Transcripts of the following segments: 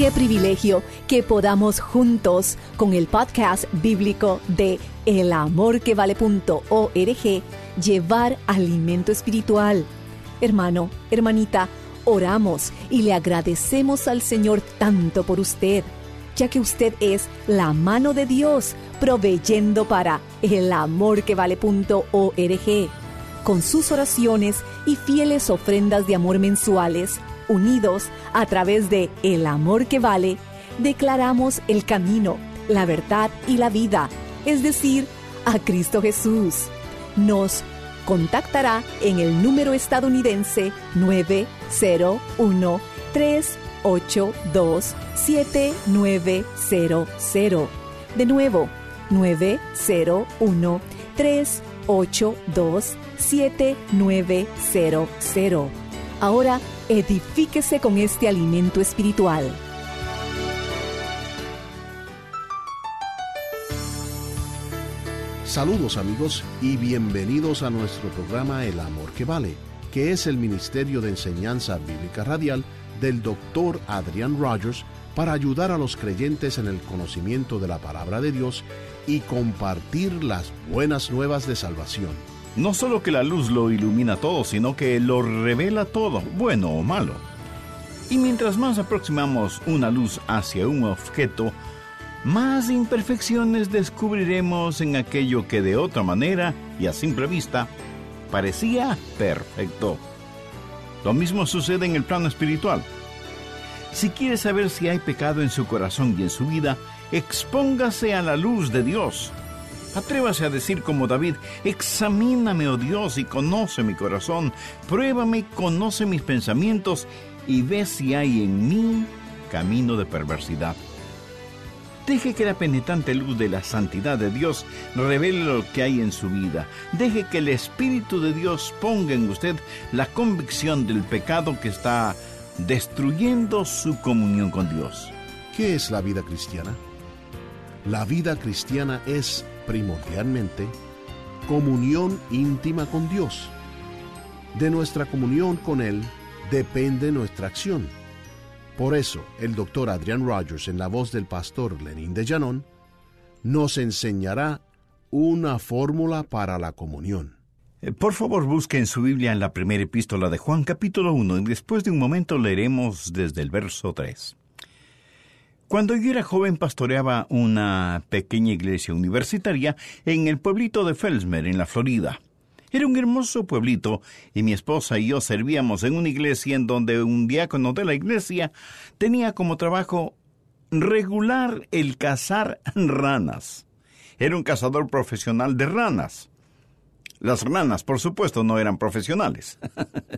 Qué privilegio que podamos juntos con el podcast bíblico de elamorquevale.org llevar alimento espiritual. Hermano, hermanita, oramos y le agradecemos al Señor tanto por usted, ya que usted es la mano de Dios proveyendo para elamorquevale.org. Con sus oraciones y fieles ofrendas de amor mensuales, unidos a través de El Amor que Vale, declaramos el camino, la verdad y la vida, es decir, a Cristo Jesús. Nos contactará en el número estadounidense 901 382 7900. De nuevo, 901 382 7900. Ahora edifíquese con este alimento espiritual. Saludos amigos y bienvenidos a nuestro programa El Amor que Vale, que es el Ministerio de Enseñanza Bíblica Radial del doctor Adrian Rogers para ayudar a los creyentes en el conocimiento de la palabra de Dios y compartir las buenas nuevas de salvación. No solo que la luz lo ilumina todo, sino que lo revela todo, bueno o malo. Y mientras más aproximamos una luz hacia un objeto, más imperfecciones descubriremos en aquello que de otra manera y a simple vista parecía perfecto. Lo mismo sucede en el plano espiritual. Si quiere saber si hay pecado en su corazón y en su vida, expóngase a la luz de Dios. Atrévase a decir como David, examíname, oh Dios, y conoce mi corazón, pruébame, conoce mis pensamientos, y ve si hay en mí camino de perversidad. Deje que la penetrante luz de la santidad de Dios revele lo que hay en su vida. Deje que el Espíritu de Dios ponga en usted la convicción del pecado que está destruyendo su comunión con Dios. ¿Qué es la vida cristiana? La vida cristiana es, primordialmente, comunión íntima con Dios. De nuestra comunión con Él depende nuestra acción. Por eso, el doctor Adrian Rogers, en la voz del pastor Lenín de Llanón, nos enseñará una fórmula para la comunión. Eh, Por favor, busque en su Biblia en la primera epístola de Juan capítulo 1 y después de un momento leeremos desde el verso 3. Cuando yo era joven pastoreaba una pequeña iglesia universitaria en el pueblito de Felsmer, en la Florida. Era un hermoso pueblito y mi esposa y yo servíamos en una iglesia en donde un diácono de la iglesia tenía como trabajo regular el cazar ranas. Era un cazador profesional de ranas. Las ranas, por supuesto, no eran profesionales.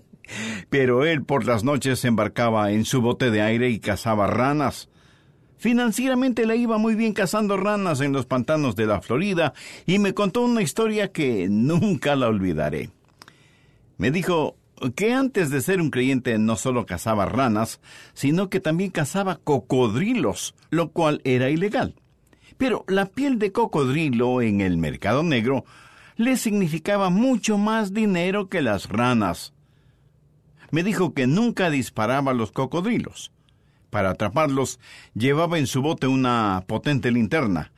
Pero él por las noches se embarcaba en su bote de aire y cazaba ranas. Financieramente le iba muy bien cazando ranas en los pantanos de la Florida y me contó una historia que nunca la olvidaré. Me dijo, que antes de ser un creyente no solo cazaba ranas, sino que también cazaba cocodrilos, lo cual era ilegal. Pero la piel de cocodrilo en el mercado negro le significaba mucho más dinero que las ranas. Me dijo que nunca disparaba los cocodrilos. Para atraparlos, llevaba en su bote una potente linterna,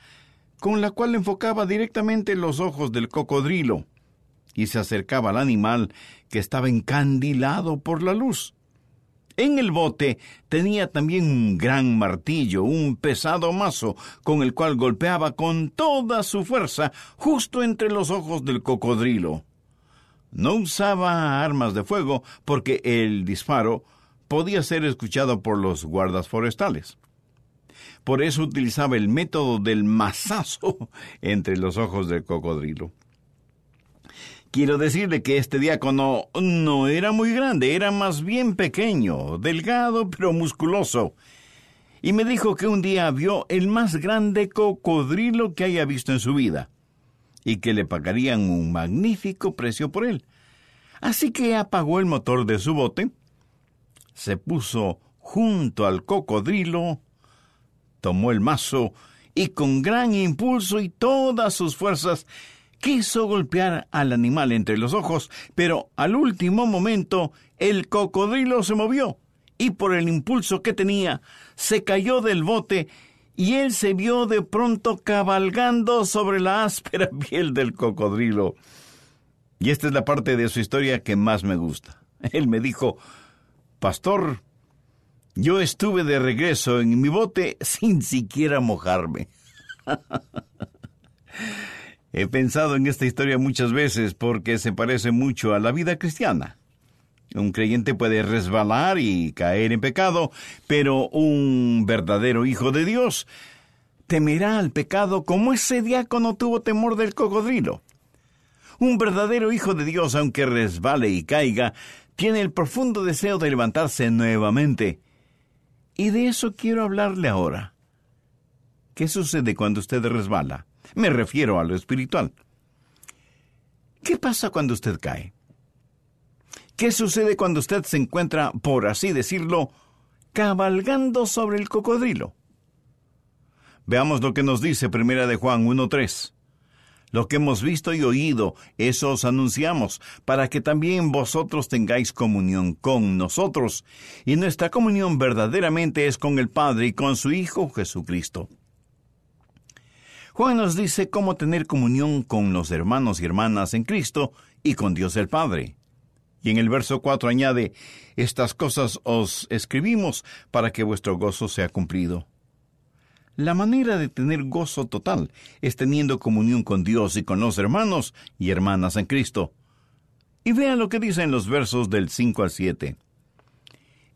con la cual enfocaba directamente los ojos del cocodrilo y se acercaba al animal que estaba encandilado por la luz. En el bote tenía también un gran martillo, un pesado mazo, con el cual golpeaba con toda su fuerza justo entre los ojos del cocodrilo. No usaba armas de fuego porque el disparo podía ser escuchado por los guardas forestales. Por eso utilizaba el método del mazazo entre los ojos del cocodrilo. Quiero decirle que este diácono no era muy grande, era más bien pequeño, delgado pero musculoso. Y me dijo que un día vio el más grande cocodrilo que haya visto en su vida, y que le pagarían un magnífico precio por él. Así que apagó el motor de su bote, se puso junto al cocodrilo, tomó el mazo y con gran impulso y todas sus fuerzas quiso golpear al animal entre los ojos, pero al último momento el cocodrilo se movió y por el impulso que tenía se cayó del bote y él se vio de pronto cabalgando sobre la áspera piel del cocodrilo. Y esta es la parte de su historia que más me gusta. Él me dijo, Pastor, yo estuve de regreso en mi bote sin siquiera mojarme. He pensado en esta historia muchas veces porque se parece mucho a la vida cristiana. Un creyente puede resbalar y caer en pecado, pero un verdadero hijo de Dios temerá al pecado como ese diácono tuvo temor del cocodrilo. Un verdadero hijo de Dios, aunque resbale y caiga, tiene el profundo deseo de levantarse nuevamente. Y de eso quiero hablarle ahora. ¿Qué sucede cuando usted resbala? Me refiero a lo espiritual. ¿Qué pasa cuando usted cae? ¿Qué sucede cuando usted se encuentra, por así decirlo, cabalgando sobre el cocodrilo? Veamos lo que nos dice Primera de Juan 1.3. Lo que hemos visto y oído, eso os anunciamos, para que también vosotros tengáis comunión con nosotros, y nuestra comunión verdaderamente es con el Padre y con su Hijo Jesucristo. Juan nos dice cómo tener comunión con los hermanos y hermanas en Cristo y con Dios el Padre. Y en el verso 4 añade, Estas cosas os escribimos para que vuestro gozo sea cumplido. La manera de tener gozo total es teniendo comunión con Dios y con los hermanos y hermanas en Cristo. Y vean lo que dice en los versos del 5 al 7.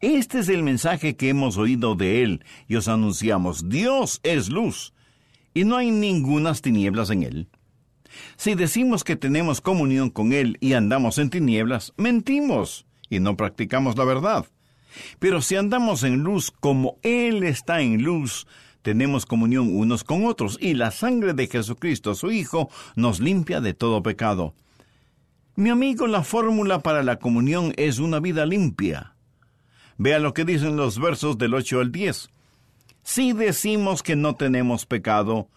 Este es el mensaje que hemos oído de Él y os anunciamos. Dios es luz y no hay ningunas tinieblas en él. Si decimos que tenemos comunión con Él y andamos en tinieblas, mentimos y no practicamos la verdad. Pero si andamos en luz como Él está en luz, tenemos comunión unos con otros y la sangre de Jesucristo, su Hijo, nos limpia de todo pecado. Mi amigo, la fórmula para la comunión es una vida limpia. Vea lo que dicen los versos del 8 al 10. Si decimos que no tenemos pecado,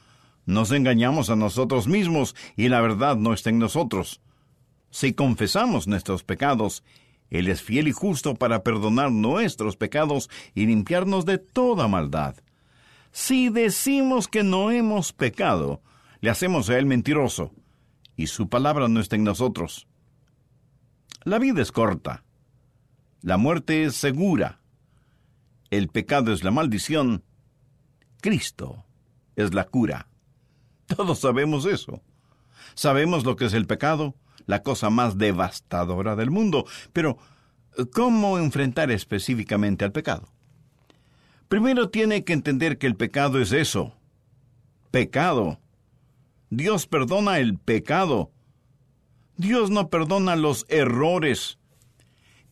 nos engañamos a nosotros mismos y la verdad no está en nosotros. Si confesamos nuestros pecados, Él es fiel y justo para perdonar nuestros pecados y limpiarnos de toda maldad. Si decimos que no hemos pecado, le hacemos a Él mentiroso, y su palabra no está en nosotros. La vida es corta. La muerte es segura. El pecado es la maldición Cristo es la cura. Todos sabemos eso. Sabemos lo que es el pecado, la cosa más devastadora del mundo, pero ¿cómo enfrentar específicamente al pecado? Primero tiene que entender que el pecado es eso. Pecado. Dios perdona el pecado. Dios no perdona los errores.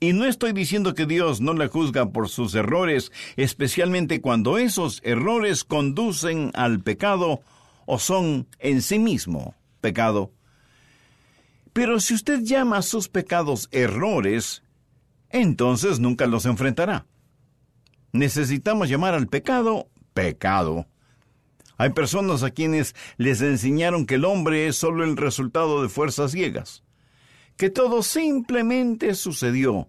Y no estoy diciendo que Dios no le juzga por sus errores, especialmente cuando esos errores conducen al pecado o son en sí mismo pecado. Pero si usted llama a sus pecados errores, entonces nunca los enfrentará. Necesitamos llamar al pecado pecado. Hay personas a quienes les enseñaron que el hombre es solo el resultado de fuerzas ciegas, que todo simplemente sucedió,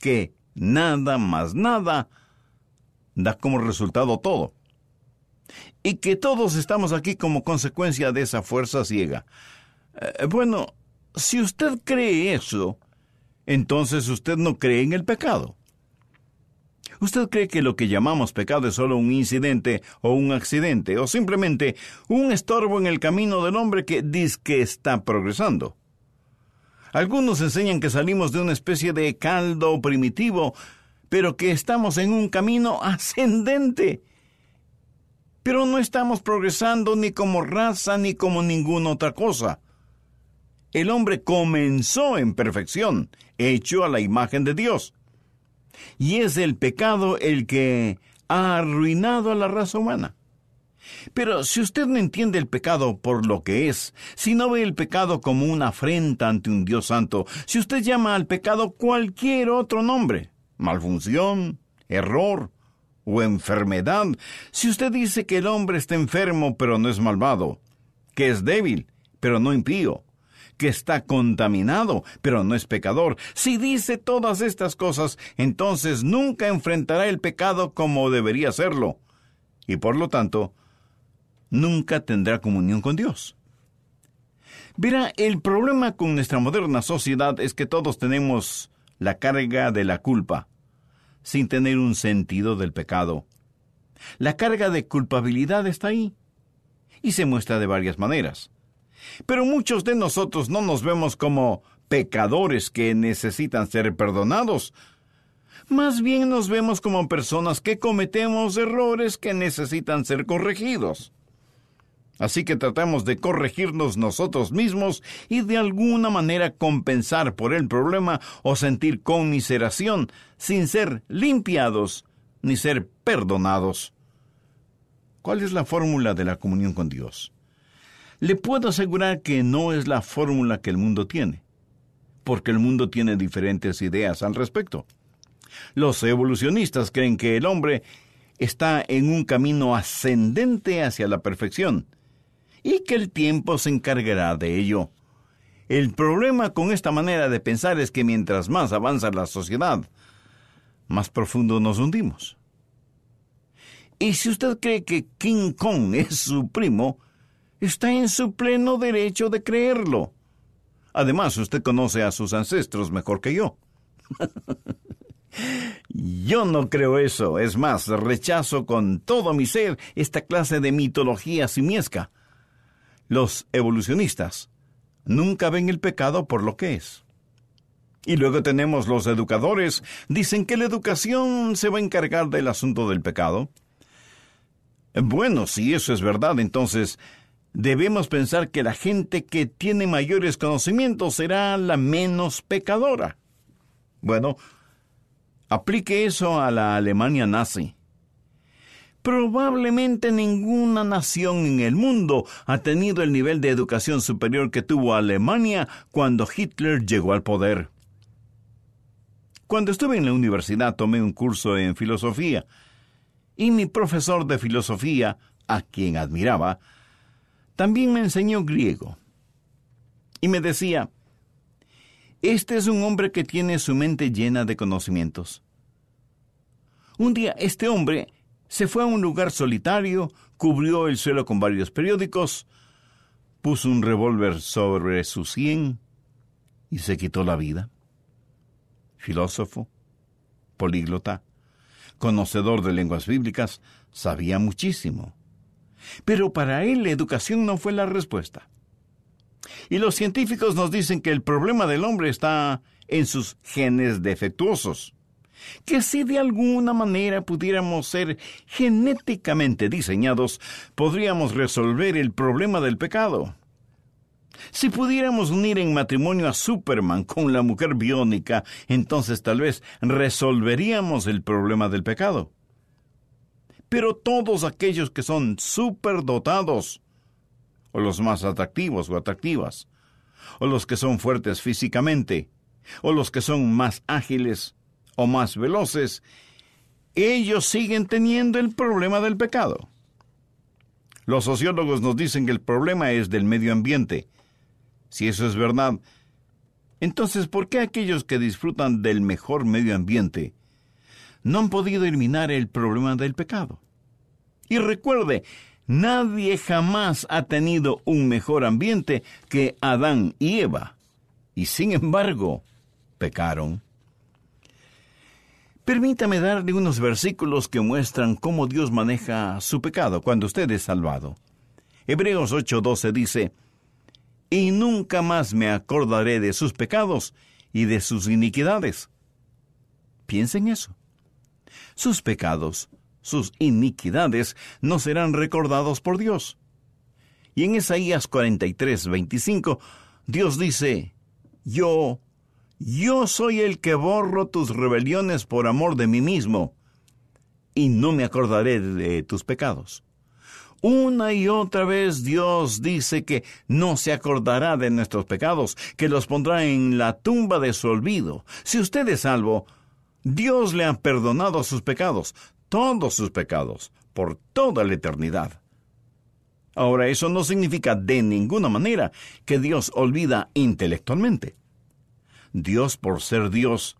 que nada más nada da como resultado todo, y que todos estamos aquí como consecuencia de esa fuerza ciega. Eh, bueno, si usted cree eso, entonces usted no cree en el pecado. ¿Usted cree que lo que llamamos pecado es solo un incidente o un accidente o simplemente un estorbo en el camino del hombre que dice que está progresando? Algunos enseñan que salimos de una especie de caldo primitivo, pero que estamos en un camino ascendente. Pero no estamos progresando ni como raza ni como ninguna otra cosa. El hombre comenzó en perfección, hecho a la imagen de Dios y es el pecado el que ha arruinado a la raza humana. Pero si usted no entiende el pecado por lo que es, si no ve el pecado como una afrenta ante un Dios santo, si usted llama al pecado cualquier otro nombre, malfunción, error o enfermedad, si usted dice que el hombre está enfermo pero no es malvado, que es débil pero no impío, que está contaminado, pero no es pecador. Si dice todas estas cosas, entonces nunca enfrentará el pecado como debería hacerlo, y por lo tanto, nunca tendrá comunión con Dios. Verá, el problema con nuestra moderna sociedad es que todos tenemos la carga de la culpa, sin tener un sentido del pecado. La carga de culpabilidad está ahí, y se muestra de varias maneras. Pero muchos de nosotros no nos vemos como pecadores que necesitan ser perdonados. Más bien nos vemos como personas que cometemos errores que necesitan ser corregidos. Así que tratamos de corregirnos nosotros mismos y de alguna manera compensar por el problema o sentir conmiseración sin ser limpiados ni ser perdonados. ¿Cuál es la fórmula de la comunión con Dios? Le puedo asegurar que no es la fórmula que el mundo tiene, porque el mundo tiene diferentes ideas al respecto. Los evolucionistas creen que el hombre está en un camino ascendente hacia la perfección y que el tiempo se encargará de ello. El problema con esta manera de pensar es que mientras más avanza la sociedad, más profundo nos hundimos. Y si usted cree que King Kong es su primo, está en su pleno derecho de creerlo. Además, usted conoce a sus ancestros mejor que yo. yo no creo eso. Es más, rechazo con todo mi ser esta clase de mitología simiesca. Los evolucionistas nunca ven el pecado por lo que es. Y luego tenemos los educadores. Dicen que la educación se va a encargar del asunto del pecado. Bueno, si eso es verdad, entonces debemos pensar que la gente que tiene mayores conocimientos será la menos pecadora. Bueno, aplique eso a la Alemania nazi. Probablemente ninguna nación en el mundo ha tenido el nivel de educación superior que tuvo Alemania cuando Hitler llegó al poder. Cuando estuve en la universidad tomé un curso en filosofía y mi profesor de filosofía, a quien admiraba, también me enseñó griego. Y me decía, este es un hombre que tiene su mente llena de conocimientos. Un día este hombre se fue a un lugar solitario, cubrió el suelo con varios periódicos, puso un revólver sobre su sien y se quitó la vida. Filósofo, políglota, conocedor de lenguas bíblicas, sabía muchísimo. Pero para él la educación no fue la respuesta. Y los científicos nos dicen que el problema del hombre está en sus genes defectuosos. Que si de alguna manera pudiéramos ser genéticamente diseñados, podríamos resolver el problema del pecado. Si pudiéramos unir en matrimonio a Superman con la mujer biónica, entonces tal vez resolveríamos el problema del pecado. Pero todos aquellos que son superdotados, o los más atractivos o atractivas, o los que son fuertes físicamente, o los que son más ágiles, o más veloces, ellos siguen teniendo el problema del pecado. Los sociólogos nos dicen que el problema es del medio ambiente. Si eso es verdad, entonces ¿por qué aquellos que disfrutan del mejor medio ambiente no han podido eliminar el problema del pecado? Y recuerde, nadie jamás ha tenido un mejor ambiente que Adán y Eva. Y sin embargo, pecaron. Permítame darle unos versículos que muestran cómo Dios maneja su pecado cuando usted es salvado. Hebreos 8:12 dice, Y nunca más me acordaré de sus pecados y de sus iniquidades. Piensen eso. Sus pecados, sus iniquidades no serán recordados por Dios. Y en Isaías 43:25, Dios dice, Yo yo soy el que borro tus rebeliones por amor de mí mismo, y no me acordaré de tus pecados. Una y otra vez Dios dice que no se acordará de nuestros pecados, que los pondrá en la tumba de su olvido. Si usted es salvo, Dios le ha perdonado sus pecados, todos sus pecados, por toda la eternidad. Ahora, eso no significa de ninguna manera que Dios olvida intelectualmente. Dios, por ser Dios,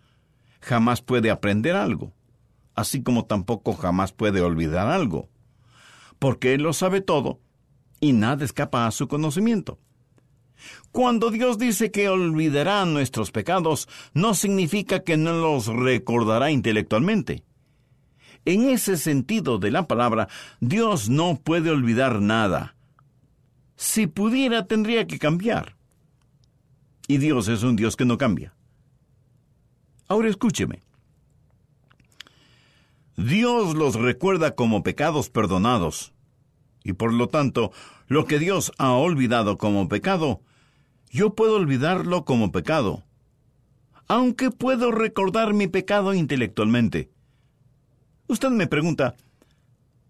jamás puede aprender algo, así como tampoco jamás puede olvidar algo, porque Él lo sabe todo y nada escapa a su conocimiento. Cuando Dios dice que olvidará nuestros pecados, no significa que no los recordará intelectualmente. En ese sentido de la palabra, Dios no puede olvidar nada. Si pudiera, tendría que cambiar. Y Dios es un Dios que no cambia. Ahora escúcheme. Dios los recuerda como pecados perdonados. Y por lo tanto, lo que Dios ha olvidado como pecado, yo puedo olvidarlo como pecado. Aunque puedo recordar mi pecado intelectualmente. Usted me pregunta,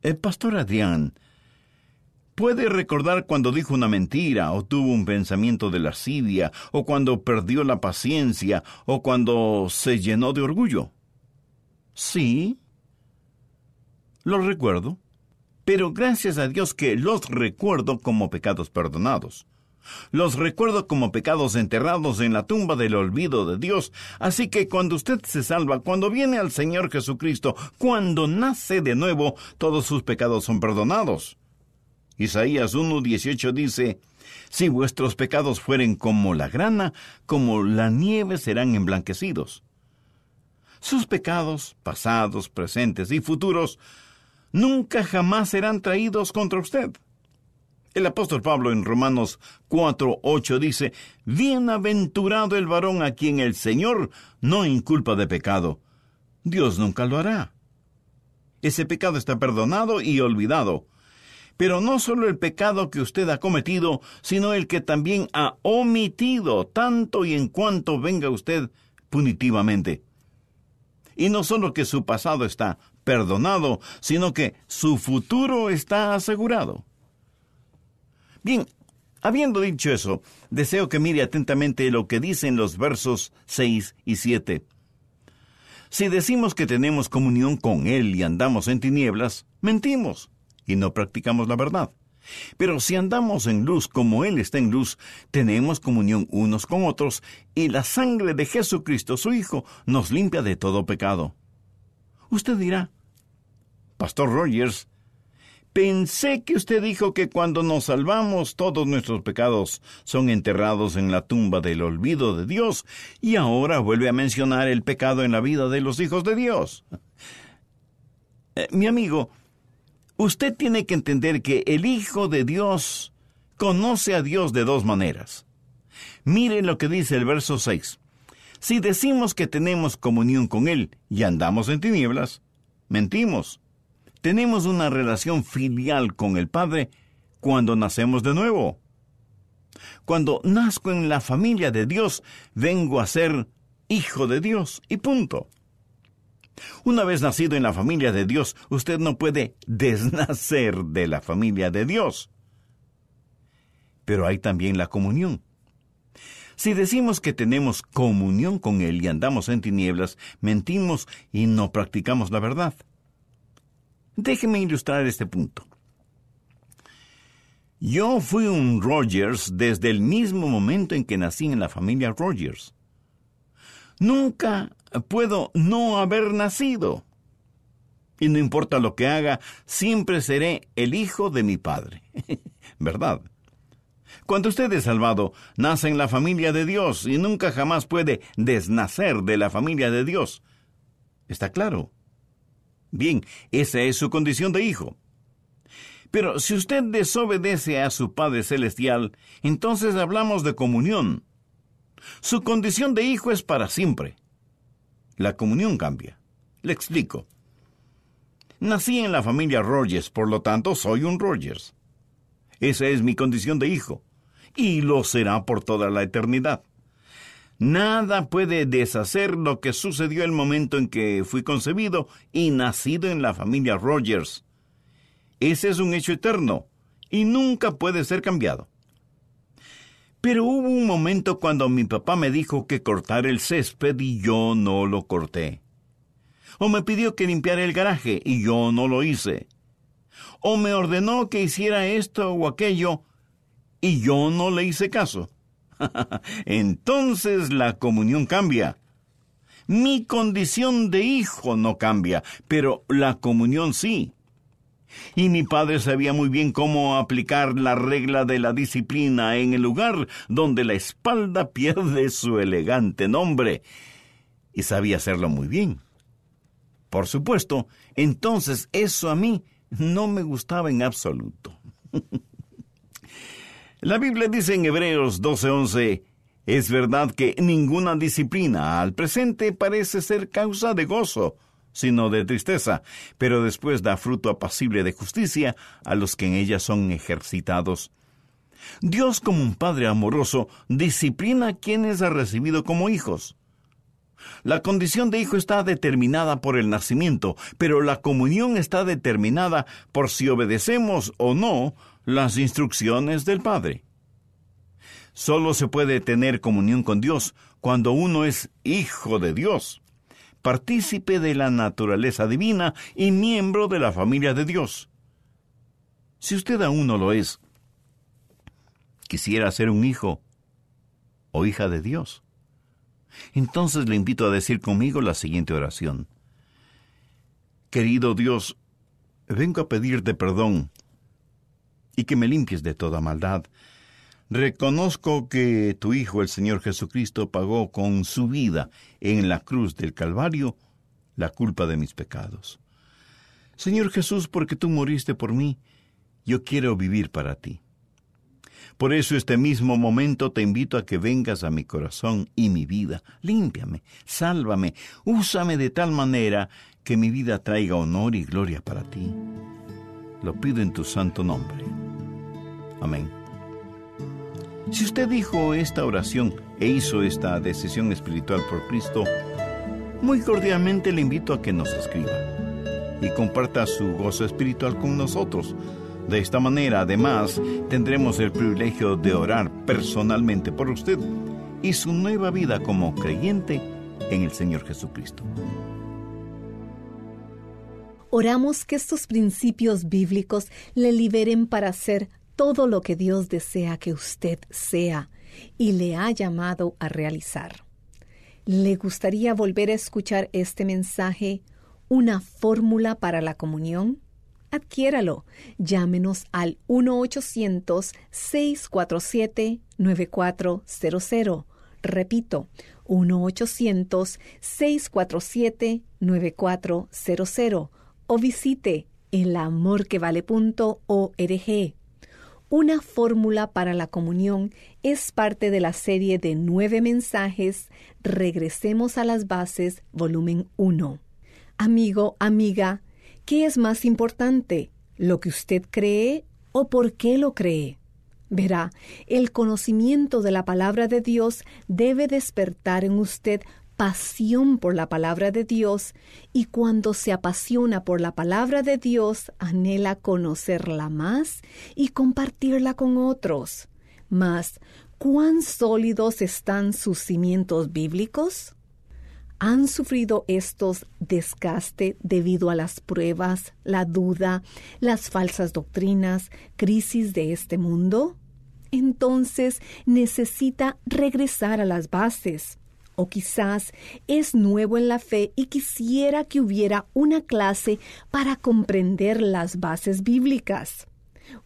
el pastor Adrián, Puede recordar cuando dijo una mentira, o tuvo un pensamiento de lascivia, o cuando perdió la paciencia, o cuando se llenó de orgullo. Sí, los recuerdo, pero gracias a Dios que los recuerdo como pecados perdonados. Los recuerdo como pecados enterrados en la tumba del olvido de Dios. Así que cuando usted se salva, cuando viene al Señor Jesucristo, cuando nace de nuevo, todos sus pecados son perdonados. Isaías 1.18 dice, Si vuestros pecados fueren como la grana, como la nieve serán emblanquecidos. Sus pecados, pasados, presentes y futuros, nunca jamás serán traídos contra usted. El apóstol Pablo en Romanos 4.8 dice, Bienaventurado el varón a quien el Señor no inculpa de pecado. Dios nunca lo hará. Ese pecado está perdonado y olvidado pero no solo el pecado que usted ha cometido, sino el que también ha omitido, tanto y en cuanto venga usted punitivamente. Y no solo que su pasado está perdonado, sino que su futuro está asegurado. Bien, habiendo dicho eso, deseo que mire atentamente lo que dicen los versos 6 y 7. Si decimos que tenemos comunión con Él y andamos en tinieblas, mentimos y no practicamos la verdad. Pero si andamos en luz como Él está en luz, tenemos comunión unos con otros, y la sangre de Jesucristo, su Hijo, nos limpia de todo pecado. Usted dirá, Pastor Rogers, pensé que usted dijo que cuando nos salvamos todos nuestros pecados son enterrados en la tumba del olvido de Dios, y ahora vuelve a mencionar el pecado en la vida de los hijos de Dios. Eh, mi amigo, Usted tiene que entender que el Hijo de Dios conoce a Dios de dos maneras. Mire lo que dice el verso 6. Si decimos que tenemos comunión con Él y andamos en tinieblas, mentimos. Tenemos una relación filial con el Padre cuando nacemos de nuevo. Cuando nazco en la familia de Dios, vengo a ser hijo de Dios y punto. Una vez nacido en la familia de Dios, usted no puede desnacer de la familia de Dios. Pero hay también la comunión. Si decimos que tenemos comunión con Él y andamos en tinieblas, mentimos y no practicamos la verdad. Déjeme ilustrar este punto. Yo fui un Rogers desde el mismo momento en que nací en la familia Rogers. Nunca puedo no haber nacido. Y no importa lo que haga, siempre seré el hijo de mi padre. ¿Verdad? Cuando usted es salvado, nace en la familia de Dios y nunca jamás puede desnacer de la familia de Dios. ¿Está claro? Bien, esa es su condición de hijo. Pero si usted desobedece a su Padre Celestial, entonces hablamos de comunión. Su condición de hijo es para siempre. La comunión cambia. Le explico. Nací en la familia Rogers, por lo tanto soy un Rogers. Esa es mi condición de hijo, y lo será por toda la eternidad. Nada puede deshacer lo que sucedió el momento en que fui concebido y nacido en la familia Rogers. Ese es un hecho eterno y nunca puede ser cambiado. Pero hubo un momento cuando mi papá me dijo que cortar el césped y yo no lo corté. O me pidió que limpiara el garaje y yo no lo hice. O me ordenó que hiciera esto o aquello y yo no le hice caso. Entonces la comunión cambia. Mi condición de hijo no cambia, pero la comunión sí. Y mi padre sabía muy bien cómo aplicar la regla de la disciplina en el lugar donde la espalda pierde su elegante nombre. Y sabía hacerlo muy bien. Por supuesto, entonces eso a mí no me gustaba en absoluto. la Biblia dice en Hebreos 12:11, es verdad que ninguna disciplina al presente parece ser causa de gozo, sino de tristeza, pero después da fruto apacible de justicia a los que en ella son ejercitados. Dios, como un Padre amoroso, disciplina a quienes ha recibido como hijos. La condición de hijo está determinada por el nacimiento, pero la comunión está determinada por si obedecemos o no las instrucciones del Padre. Solo se puede tener comunión con Dios cuando uno es hijo de Dios partícipe de la naturaleza divina y miembro de la familia de Dios. Si usted aún no lo es, quisiera ser un hijo o hija de Dios. Entonces le invito a decir conmigo la siguiente oración. Querido Dios, vengo a pedirte perdón y que me limpies de toda maldad Reconozco que tu Hijo, el Señor Jesucristo, pagó con su vida en la cruz del Calvario la culpa de mis pecados. Señor Jesús, porque tú moriste por mí, yo quiero vivir para ti. Por eso este mismo momento te invito a que vengas a mi corazón y mi vida. Límpiame, sálvame, úsame de tal manera que mi vida traiga honor y gloria para ti. Lo pido en tu santo nombre. Amén. Si usted dijo esta oración e hizo esta decisión espiritual por Cristo, muy cordialmente le invito a que nos escriba y comparta su gozo espiritual con nosotros. De esta manera, además, tendremos el privilegio de orar personalmente por usted y su nueva vida como creyente en el Señor Jesucristo. Oramos que estos principios bíblicos le liberen para ser todo lo que Dios desea que usted sea y le ha llamado a realizar. ¿Le gustaría volver a escuchar este mensaje, una fórmula para la comunión? Adquiéralo. Llámenos al 1-800-647-9400. Repito, 1-800-647-9400 o visite elamorquevale.org. Una fórmula para la comunión es parte de la serie de nueve mensajes Regresemos a las bases, volumen 1. Amigo, amiga, ¿qué es más importante? ¿Lo que usted cree o por qué lo cree? Verá, el conocimiento de la palabra de Dios debe despertar en usted pasión por la palabra de Dios y cuando se apasiona por la palabra de Dios anhela conocerla más y compartirla con otros. Mas ¿Cuán sólidos están sus cimientos bíblicos? ¿Han sufrido estos desgaste debido a las pruebas, la duda, las falsas doctrinas, crisis de este mundo? Entonces necesita regresar a las bases. O quizás es nuevo en la fe y quisiera que hubiera una clase para comprender las bases bíblicas.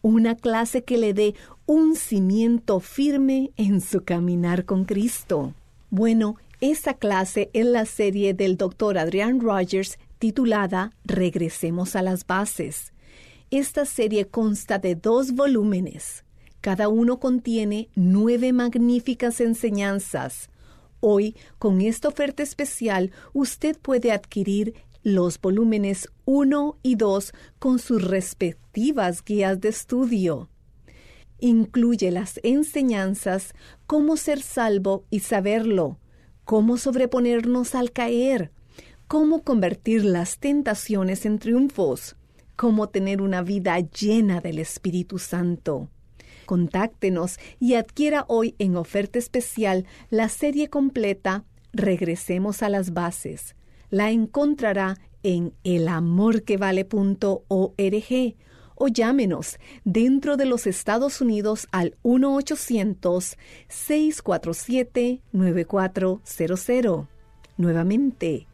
Una clase que le dé un cimiento firme en su caminar con Cristo. Bueno, esa clase es la serie del Dr. Adrian Rogers titulada Regresemos a las bases. Esta serie consta de dos volúmenes. Cada uno contiene nueve magníficas enseñanzas. Hoy, con esta oferta especial, usted puede adquirir los volúmenes 1 y 2 con sus respectivas guías de estudio. Incluye las enseñanzas Cómo ser salvo y saberlo, cómo sobreponernos al caer, cómo convertir las tentaciones en triunfos, cómo tener una vida llena del Espíritu Santo. Contáctenos y adquiera hoy en oferta especial la serie completa Regresemos a las bases. La encontrará en elamorquevale.org o llámenos dentro de los Estados Unidos al 1-800-647-9400. Nuevamente,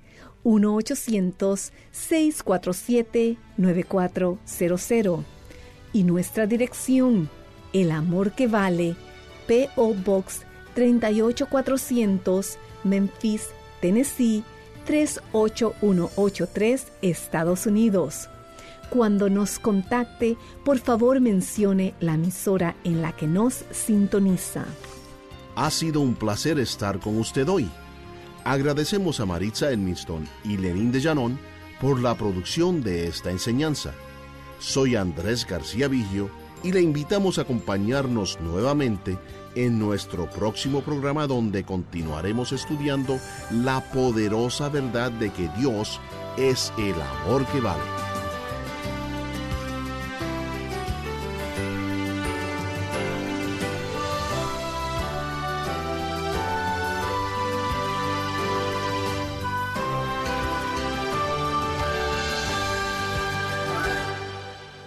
1-800-647-9400. Y nuestra dirección, El Amor que Vale, P.O. Box 38400, Memphis, Tennessee 38183, Estados Unidos. Cuando nos contacte, por favor mencione la emisora en la que nos sintoniza. Ha sido un placer estar con usted hoy. Agradecemos a Maritza Edmiston y Lenín de Llanón por la producción de esta enseñanza. Soy Andrés García Vigio y le invitamos a acompañarnos nuevamente en nuestro próximo programa donde continuaremos estudiando la poderosa verdad de que Dios es el amor que vale.